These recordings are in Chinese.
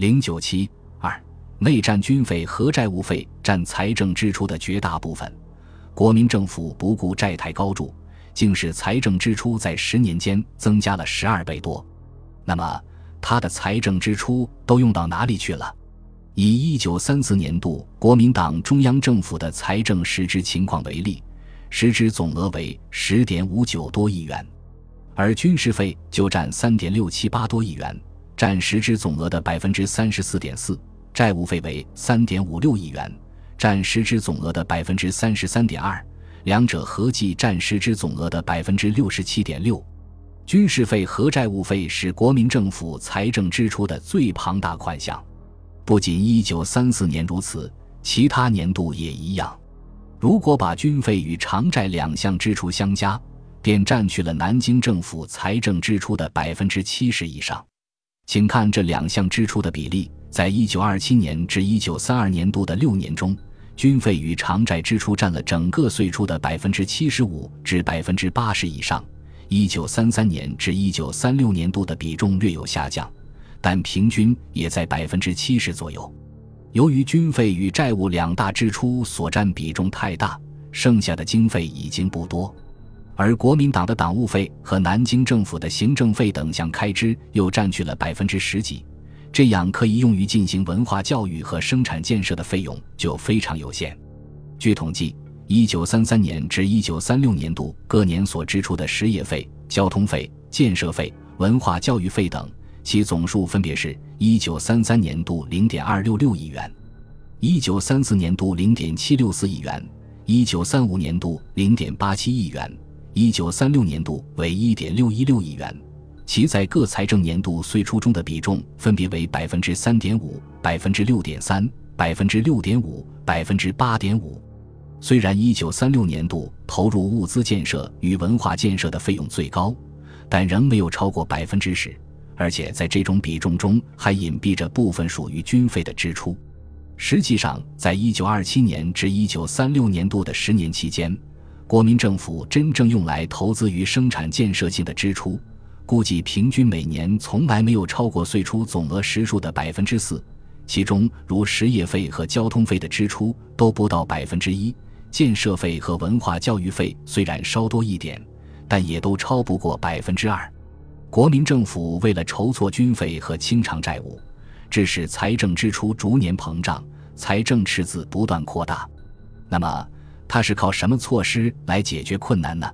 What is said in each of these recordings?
零九七二，内战军费和债务费占财政支出的绝大部分，国民政府不顾债台高筑，竟使财政支出在十年间增加了十二倍多。那么，他的财政支出都用到哪里去了？以一九三四年度国民党中央政府的财政实支情况为例，实支总额为十点五九多亿元，而军事费就占三点六七八多亿元，占实支总额的百分之三十四点四；债务费为三点五六亿元，占实支总额的百分之三十三点二，两者合计占实支总额的百分之六十七点六。军事费和债务费是国民政府财政支出的最庞大款项。不仅一九三四年如此，其他年度也一样。如果把军费与偿债两项支出相加，便占去了南京政府财政支出的百分之七十以上。请看这两项支出的比例，在一九二七年至一九三二年度的六年中，军费与偿债支出占了整个岁出的百分之七十五至百分之八十以上。一九三三年至一九三六年度的比重略有下降。但平均也在百分之七十左右。由于军费与债务两大支出所占比重太大，剩下的经费已经不多，而国民党的党务费和南京政府的行政费等项开支又占据了百分之十几，这样可以用于进行文化教育和生产建设的费用就非常有限。据统计，一九三三年至一九三六年度各年所支出的实业费、交通费、建设费、文化教育费等。其总数分别是：一九三三年度零点二六六亿元，一九三四年度零点七六四亿元，一九三五年度零点八七亿元，一九三六年度为一点六一六亿元。其在各财政年度岁出中的比重分别为百分之三点五、百分之六点三、百分之六点五、百分之八点五。虽然一九三六年度投入物资建设与文化建设的费用最高，但仍没有超过百分之十。而且在这种比重中还隐蔽着部分属于军费的支出。实际上，在一九二七年至一九三六年度的十年期间，国民政府真正用来投资于生产建设性的支出，估计平均每年从来没有超过岁出总额实数的百分之四。其中，如实业费和交通费的支出都不到百分之一，建设费和文化教育费虽然稍多一点，但也都超不过百分之二。国民政府为了筹措军费和清偿债务，致使财政支出逐年膨胀，财政赤字不断扩大。那么，它是靠什么措施来解决困难呢？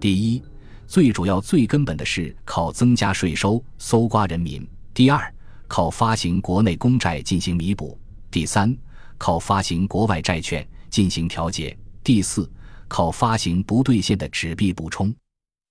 第一，最主要、最根本的是靠增加税收搜刮人民；第二，靠发行国内公债进行弥补；第三，靠发行国外债券进行调节；第四，靠发行不兑现的纸币补充。